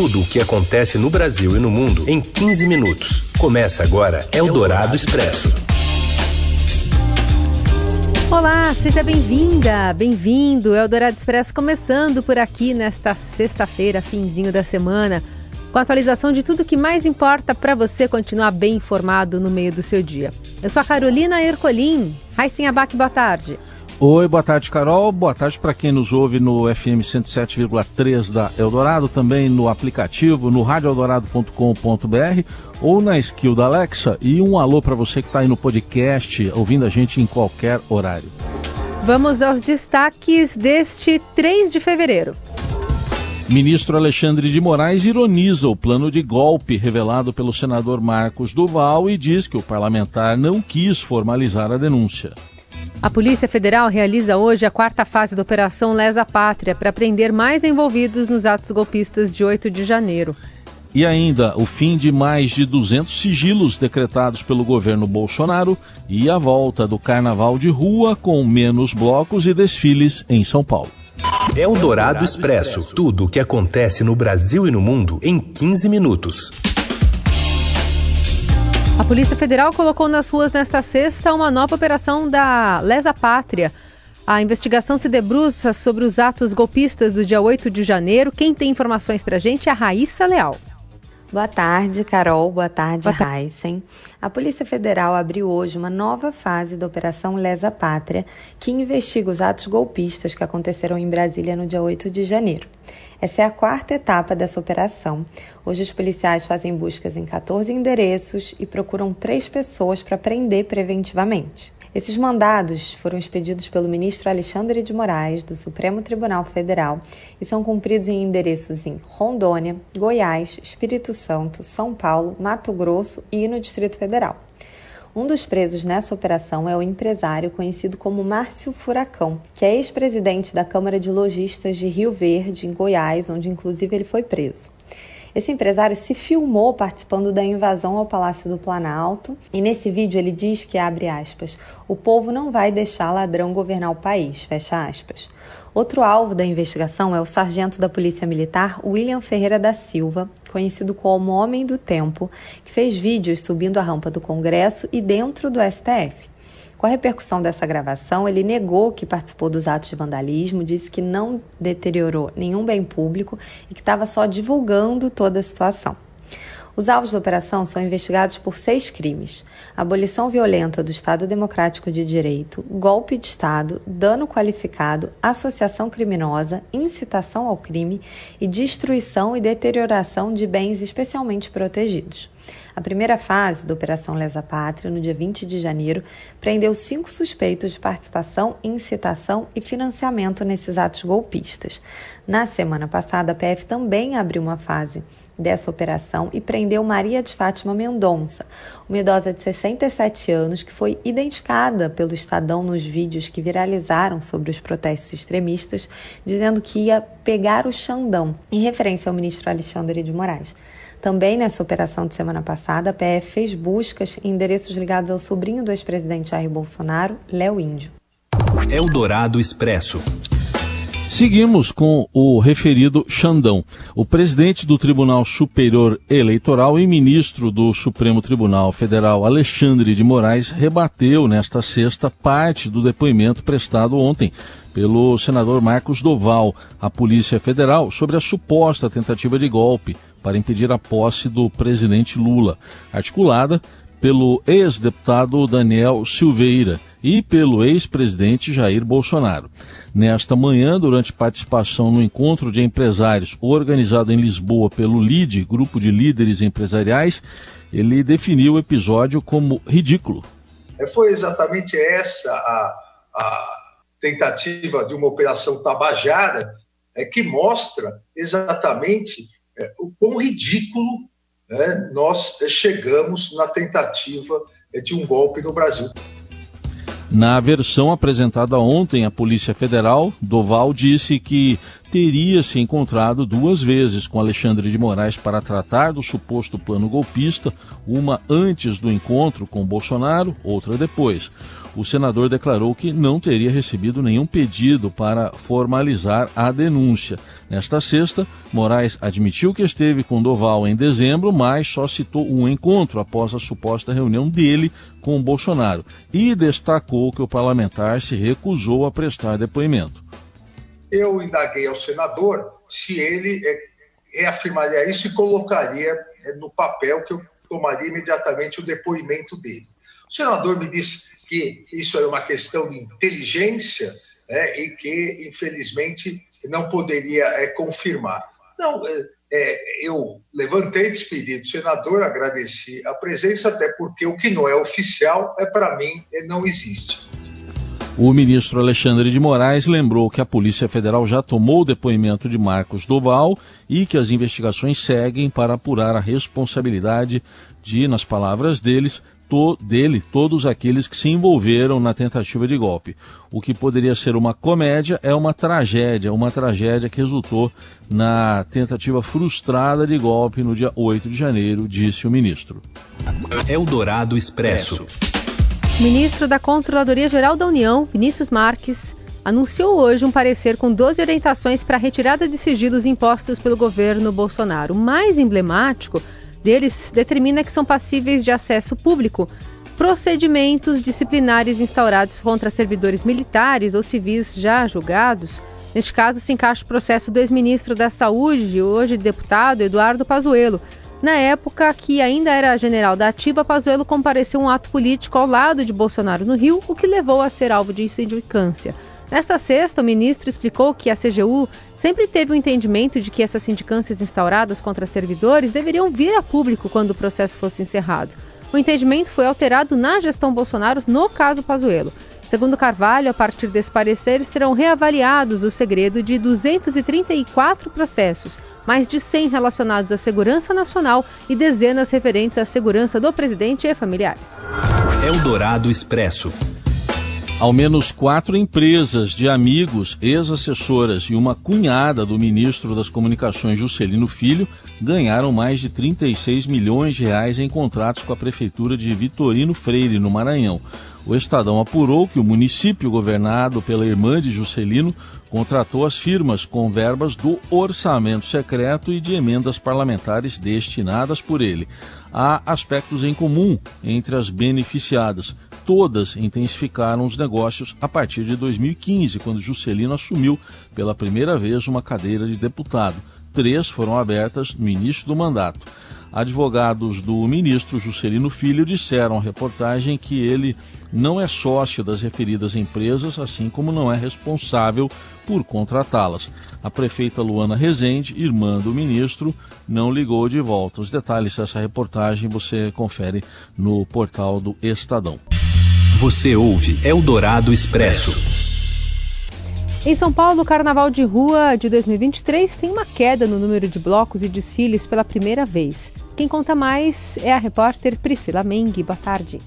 Tudo o que acontece no Brasil e no mundo em 15 minutos. Começa agora Eldorado Expresso. Olá, seja bem-vinda, bem-vindo. Eldorado Expresso começando por aqui nesta sexta-feira, finzinho da semana, com a atualização de tudo que mais importa para você continuar bem informado no meio do seu dia. Eu sou a Carolina Ercolim. Raíssen Abac, boa tarde. Oi, boa tarde, Carol. Boa tarde para quem nos ouve no FM 107,3 da Eldorado, também no aplicativo, no radioeldorado.com.br ou na skill da Alexa. E um alô para você que está aí no podcast, ouvindo a gente em qualquer horário. Vamos aos destaques deste 3 de fevereiro. Ministro Alexandre de Moraes ironiza o plano de golpe revelado pelo senador Marcos Duval e diz que o parlamentar não quis formalizar a denúncia. A Polícia Federal realiza hoje a quarta fase da Operação Lesa Pátria para prender mais envolvidos nos atos golpistas de 8 de janeiro. E ainda o fim de mais de 200 sigilos decretados pelo governo Bolsonaro e a volta do carnaval de rua com menos blocos e desfiles em São Paulo. É o Dourado Expresso tudo o que acontece no Brasil e no mundo em 15 minutos. A Polícia Federal colocou nas ruas nesta sexta uma nova operação da Lesa Pátria. A investigação se debruça sobre os atos golpistas do dia 8 de janeiro. Quem tem informações para a gente é a Raíssa Leal. Boa tarde, Carol. Boa tarde, Heisen. A Polícia Federal abriu hoje uma nova fase da Operação Lesa Pátria, que investiga os atos golpistas que aconteceram em Brasília no dia 8 de janeiro. Essa é a quarta etapa dessa operação. Hoje, os policiais fazem buscas em 14 endereços e procuram três pessoas para prender preventivamente. Esses mandados foram expedidos pelo ministro Alexandre de Moraes, do Supremo Tribunal Federal, e são cumpridos em endereços em Rondônia, Goiás, Espírito Santo, São Paulo, Mato Grosso e no Distrito Federal. Um dos presos nessa operação é o empresário conhecido como Márcio Furacão, que é ex-presidente da Câmara de Lojistas de Rio Verde, em Goiás, onde inclusive ele foi preso. Esse empresário se filmou participando da invasão ao Palácio do Planalto e nesse vídeo ele diz que, abre aspas, o povo não vai deixar ladrão governar o país, fecha aspas. Outro alvo da investigação é o sargento da Polícia Militar William Ferreira da Silva, conhecido como Homem do Tempo, que fez vídeos subindo a rampa do Congresso e dentro do STF. Com a repercussão dessa gravação, ele negou que participou dos atos de vandalismo, disse que não deteriorou nenhum bem público e que estava só divulgando toda a situação. Os alvos da operação são investigados por seis crimes: abolição violenta do Estado Democrático de Direito, golpe de Estado, dano qualificado, associação criminosa, incitação ao crime e destruição e deterioração de bens especialmente protegidos. A primeira fase da Operação Lesa Pátria, no dia 20 de janeiro, prendeu cinco suspeitos de participação, incitação e financiamento nesses atos golpistas. Na semana passada, a PF também abriu uma fase dessa operação e prendeu Maria de Fátima Mendonça, uma idosa de 67 anos que foi identificada pelo Estadão nos vídeos que viralizaram sobre os protestos extremistas, dizendo que ia pegar o Xandão, em referência ao ministro Alexandre de Moraes. Também nessa operação de semana passada, a PF fez buscas em endereços ligados ao sobrinho do ex-presidente Jair Bolsonaro, Léo Índio. Eldorado Expresso. Seguimos com o referido Xandão. O presidente do Tribunal Superior Eleitoral e ministro do Supremo Tribunal Federal, Alexandre de Moraes, rebateu nesta sexta parte do depoimento prestado ontem pelo senador Marcos Doval à Polícia Federal sobre a suposta tentativa de golpe para impedir a posse do presidente Lula, articulada pelo ex-deputado Daniel Silveira e pelo ex-presidente Jair Bolsonaro. Nesta manhã, durante participação no encontro de empresários organizado em Lisboa pelo LIDE, Grupo de Líderes Empresariais, ele definiu o episódio como ridículo. É, foi exatamente essa a, a tentativa de uma operação tabajara é, que mostra exatamente é, o quão ridículo é, nós chegamos na tentativa de um golpe no Brasil. Na versão apresentada ontem à Polícia Federal, Doval disse que teria se encontrado duas vezes com Alexandre de Moraes para tratar do suposto plano golpista, uma antes do encontro com Bolsonaro, outra depois. O senador declarou que não teria recebido nenhum pedido para formalizar a denúncia. Nesta sexta, Moraes admitiu que esteve com Doval em dezembro, mas só citou um encontro após a suposta reunião dele com Bolsonaro e destacou que o parlamentar se recusou a prestar depoimento eu indaguei ao senador se ele é, reafirmaria isso e colocaria é, no papel que eu tomaria imediatamente o depoimento dele. O senador me disse que isso era uma questão de inteligência é, e que, infelizmente, não poderia é, confirmar. Não, é, é, eu levantei, despedi do senador, agradeci a presença, até porque o que não é oficial, é para mim, não existe. O ministro Alexandre de Moraes lembrou que a Polícia Federal já tomou o depoimento de Marcos Doval e que as investigações seguem para apurar a responsabilidade de, nas palavras deles, to, dele, todos aqueles que se envolveram na tentativa de golpe. O que poderia ser uma comédia é uma tragédia, uma tragédia que resultou na tentativa frustrada de golpe no dia 8 de janeiro, disse o ministro. Eldorado Expresso. Ministro da Controladoria Geral da União, Vinícius Marques, anunciou hoje um parecer com 12 orientações para a retirada de sigilos impostos pelo governo Bolsonaro. O mais emblemático deles determina que são passíveis de acesso público procedimentos disciplinares instaurados contra servidores militares ou civis já julgados. Neste caso, se encaixa o processo do ex-ministro da Saúde, hoje deputado Eduardo Pazuello, na época que ainda era general da Ativa, Pazuello compareceu um ato político ao lado de Bolsonaro no Rio, o que levou a ser alvo de sindicância. Nesta sexta, o ministro explicou que a CGU sempre teve o entendimento de que essas sindicâncias instauradas contra servidores deveriam vir a público quando o processo fosse encerrado. O entendimento foi alterado na gestão Bolsonaro no caso Pazuello. Segundo Carvalho, a partir desse parecer, serão reavaliados o segredo de 234 processos, mais de 100 relacionados à segurança nacional e dezenas referentes à segurança do presidente e familiares. Eldorado Expresso. Ao menos quatro empresas de amigos, ex-assessoras e uma cunhada do ministro das Comunicações, Juscelino Filho, ganharam mais de 36 milhões de reais em contratos com a prefeitura de Vitorino Freire, no Maranhão. O Estadão apurou que o município governado pela irmã de Juscelino contratou as firmas com verbas do orçamento secreto e de emendas parlamentares destinadas por ele. Há aspectos em comum entre as beneficiadas. Todas intensificaram os negócios a partir de 2015, quando Juscelino assumiu pela primeira vez uma cadeira de deputado. Três foram abertas no início do mandato. Advogados do ministro Juscelino Filho disseram à reportagem que ele não é sócio das referidas empresas, assim como não é responsável por contratá-las. A prefeita Luana Rezende, irmã do ministro, não ligou de volta. Os detalhes dessa reportagem você confere no portal do Estadão. Você ouve Eldorado Expresso. Em São Paulo, o Carnaval de Rua de 2023 tem uma queda no número de blocos e desfiles pela primeira vez. Quem conta mais é a repórter Priscila Meng. Boa tarde.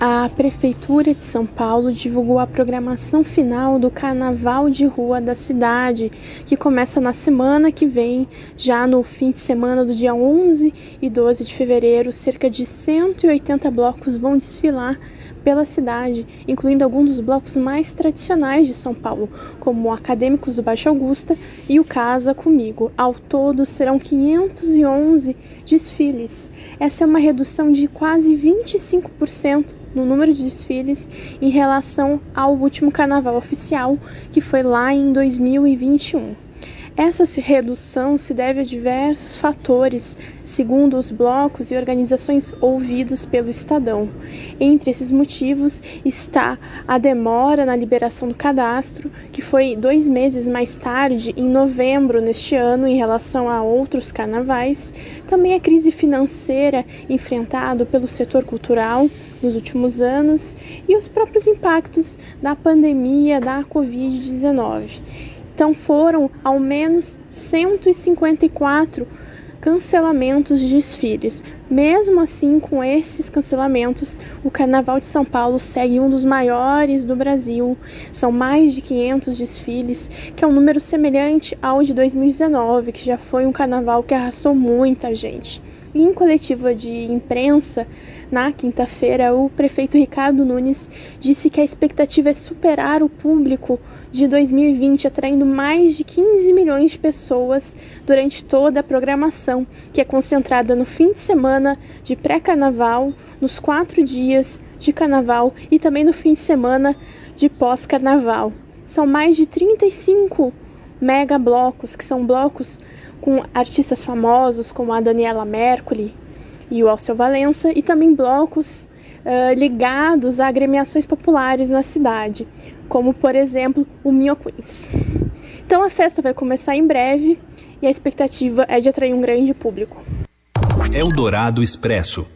A Prefeitura de São Paulo divulgou a programação final do Carnaval de Rua da cidade, que começa na semana que vem, já no fim de semana do dia 11 e 12 de fevereiro. Cerca de 180 blocos vão desfilar pela cidade, incluindo alguns dos blocos mais tradicionais de São Paulo, como o Acadêmicos do Baixo Augusta e o Casa Comigo. Ao todo, serão 511 desfiles. Essa é uma redução de quase 25% no número de desfiles em relação ao último carnaval oficial, que foi lá em 2021. Essa redução se deve a diversos fatores, segundo os blocos e organizações ouvidos pelo Estadão. Entre esses motivos está a demora na liberação do cadastro, que foi dois meses mais tarde, em novembro neste ano, em relação a outros carnavais, também a crise financeira enfrentada pelo setor cultural nos últimos anos e os próprios impactos da pandemia da Covid-19. Então foram ao menos 154 cancelamentos de desfiles. Mesmo assim, com esses cancelamentos, o Carnaval de São Paulo segue um dos maiores do Brasil. São mais de 500 desfiles, que é um número semelhante ao de 2019, que já foi um carnaval que arrastou muita gente. Em coletiva de imprensa, na quinta-feira, o prefeito Ricardo Nunes disse que a expectativa é superar o público de 2020, atraindo mais de 15 milhões de pessoas durante toda a programação, que é concentrada no fim de semana de pré-carnaval, nos quatro dias de carnaval e também no fim de semana de pós-carnaval. São mais de 35 mega blocos, que são blocos com artistas famosos como a Daniela Mercury e o Alceu Valença, e também blocos uh, ligados a agremiações populares na cidade, como por exemplo o Mio Queens. Então a festa vai começar em breve e a expectativa é de atrair um grande público. Eldorado Expresso.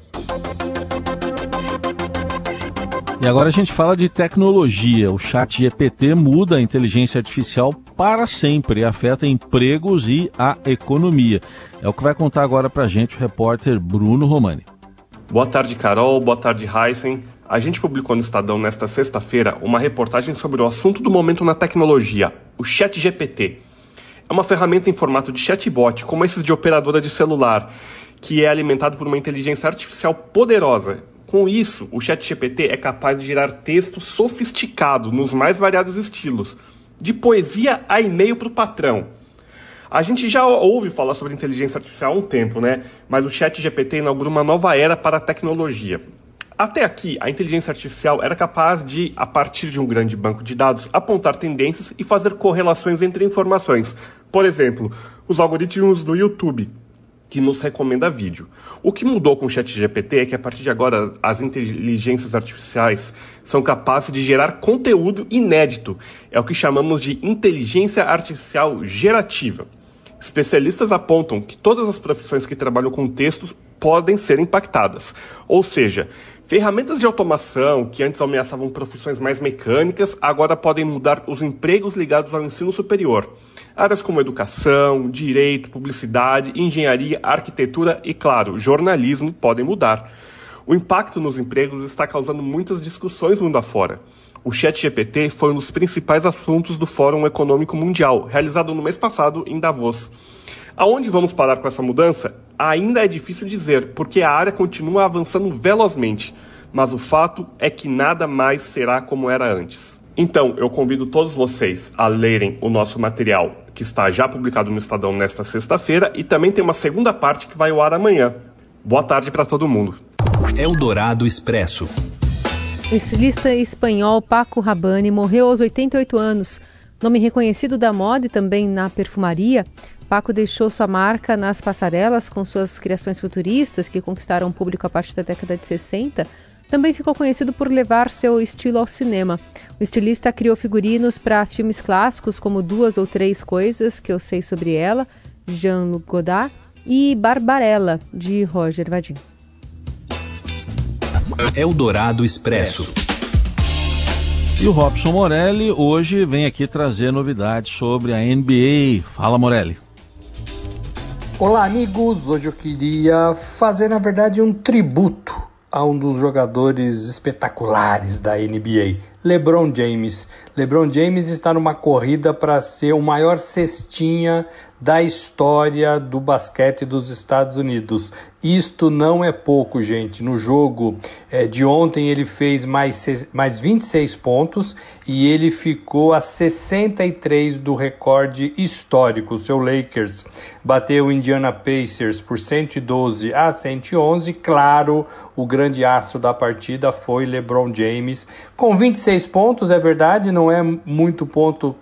E agora a gente fala de tecnologia. O chat GPT muda a inteligência artificial para sempre afeta empregos e a economia. É o que vai contar agora para a gente o repórter Bruno Romani. Boa tarde, Carol. Boa tarde, Heisen. A gente publicou no Estadão nesta sexta-feira uma reportagem sobre o assunto do momento na tecnologia, o Chat GPT. É uma ferramenta em formato de chatbot, como esses de operadora de celular, que é alimentado por uma inteligência artificial poderosa com isso, o ChatGPT é capaz de gerar texto sofisticado nos mais variados estilos, de poesia a e-mail para o patrão. A gente já ouve falar sobre inteligência artificial há um tempo, né? Mas o ChatGPT inaugura uma nova era para a tecnologia. Até aqui, a inteligência artificial era capaz de, a partir de um grande banco de dados, apontar tendências e fazer correlações entre informações. Por exemplo, os algoritmos do YouTube, que nos recomenda vídeo. O que mudou com o ChatGPT é que a partir de agora as inteligências artificiais são capazes de gerar conteúdo inédito. É o que chamamos de inteligência artificial gerativa. Especialistas apontam que todas as profissões que trabalham com textos podem ser impactadas. Ou seja, ferramentas de automação que antes ameaçavam profissões mais mecânicas agora podem mudar os empregos ligados ao ensino superior. Áreas como educação, direito, publicidade, engenharia, arquitetura e, claro, jornalismo podem mudar. O impacto nos empregos está causando muitas discussões mundo afora. O ChatGPT foi um dos principais assuntos do Fórum Econômico Mundial, realizado no mês passado em Davos. Aonde vamos parar com essa mudança? Ainda é difícil dizer, porque a área continua avançando velozmente, mas o fato é que nada mais será como era antes. Então, eu convido todos vocês a lerem o nosso material que está já publicado no Estadão nesta sexta-feira e também tem uma segunda parte que vai ao ar amanhã. Boa tarde para todo mundo. Eldorado Expresso. O estilista espanhol Paco Rabanne morreu aos 88 anos. Nome reconhecido da moda e também na perfumaria, Paco deixou sua marca nas passarelas com suas criações futuristas que conquistaram o público a partir da década de 60 também ficou conhecido por levar seu estilo ao cinema. O estilista criou figurinos para filmes clássicos como Duas ou Três Coisas que eu sei sobre ela, Jean-Luc Godard e Barbarella, de Roger Vadim. Eldorado Expresso. E o Robson Morelli hoje vem aqui trazer novidades sobre a NBA. Fala, Morelli. Olá, amigos. Hoje eu queria fazer, na verdade, um tributo a um dos jogadores espetaculares da NBA, LeBron James. LeBron James está numa corrida para ser o maior cestinha da história do basquete dos Estados Unidos. Isto não é pouco, gente. No jogo é, de ontem ele fez mais, mais 26 pontos e ele ficou a 63 do recorde histórico. Seu Lakers bateu o Indiana Pacers por 112 a 111. Claro, o grande astro da partida foi LeBron James com 26 pontos, é verdade, não é muito ponto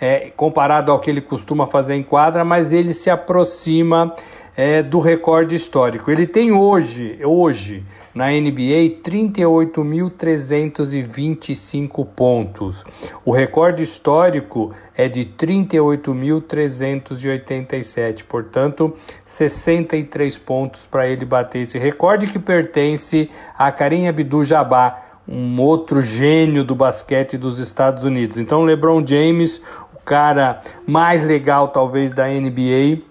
é, comparado ao que ele costuma fazer em quadra, mas ele se aproxima é, do recorde histórico. Ele tem hoje, hoje na NBA 38.325 pontos. O recorde histórico é de 38.387, portanto, 63 pontos para ele bater esse recorde que pertence a Karim Abdul-Jabbar um outro gênio do basquete dos Estados Unidos. Então, LeBron James, o cara mais legal talvez da NBA,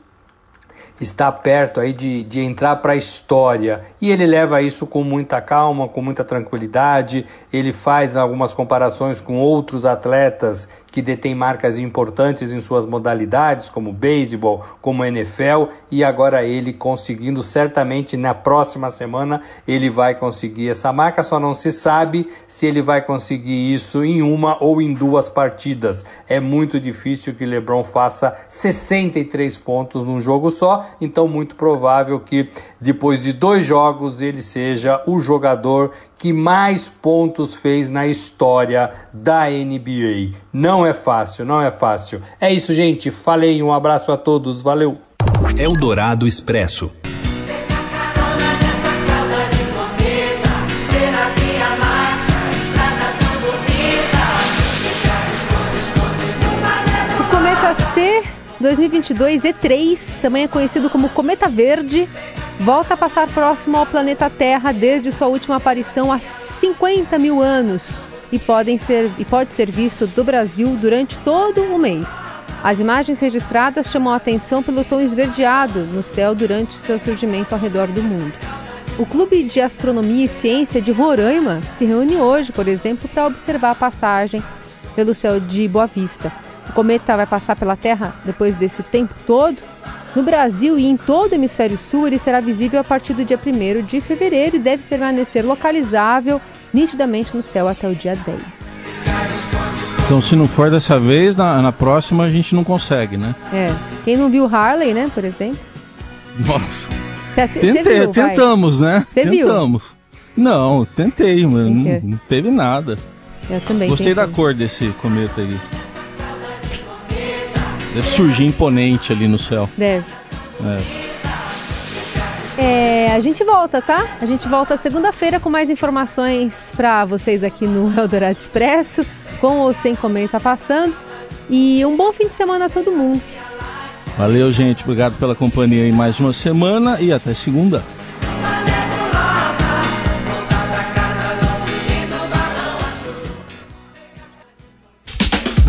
está perto aí de, de entrar para a história. E ele leva isso com muita calma, com muita tranquilidade. Ele faz algumas comparações com outros atletas que detêm marcas importantes em suas modalidades, como beisebol, como NFL, e agora ele conseguindo, certamente na próxima semana, ele vai conseguir essa marca, só não se sabe se ele vai conseguir isso em uma ou em duas partidas. É muito difícil que LeBron faça 63 pontos num jogo só, então muito provável que depois de dois jogos ele seja o jogador que mais pontos fez na história da NBA. Não é fácil, não é fácil. É isso, gente. Falei, um abraço a todos, valeu. Eldorado Expresso. O cometa C 2022 E3, também é conhecido como Cometa Verde, volta a passar próximo ao planeta Terra desde sua última aparição há 50 mil anos e, podem ser, e pode ser visto do Brasil durante todo o mês. As imagens registradas chamam a atenção pelo tom esverdeado no céu durante seu surgimento ao redor do mundo. O Clube de Astronomia e Ciência de Roraima se reúne hoje, por exemplo, para observar a passagem pelo céu de Boa Vista. O cometa vai passar pela Terra depois desse tempo todo no Brasil e em todo o hemisfério sul, ele será visível a partir do dia 1 de fevereiro e deve permanecer localizável nitidamente no céu até o dia 10. Então, se não for dessa vez, na, na próxima a gente não consegue, né? É. Quem não viu Harley, né, por exemplo? Nossa. Cê, Tentei, cê viu, tentamos, vai. né? Você viu? Tentamos. Não, tentei, mas não, não, teve nada. Eu também Gostei tentei. da cor desse cometa aí. Deve surgir imponente ali no céu. Deve. É. É, a gente volta, tá? A gente volta segunda-feira com mais informações para vocês aqui no Eldorado Expresso, com ou sem comenta passando. E um bom fim de semana a todo mundo. Valeu, gente. Obrigado pela companhia em mais uma semana e até segunda.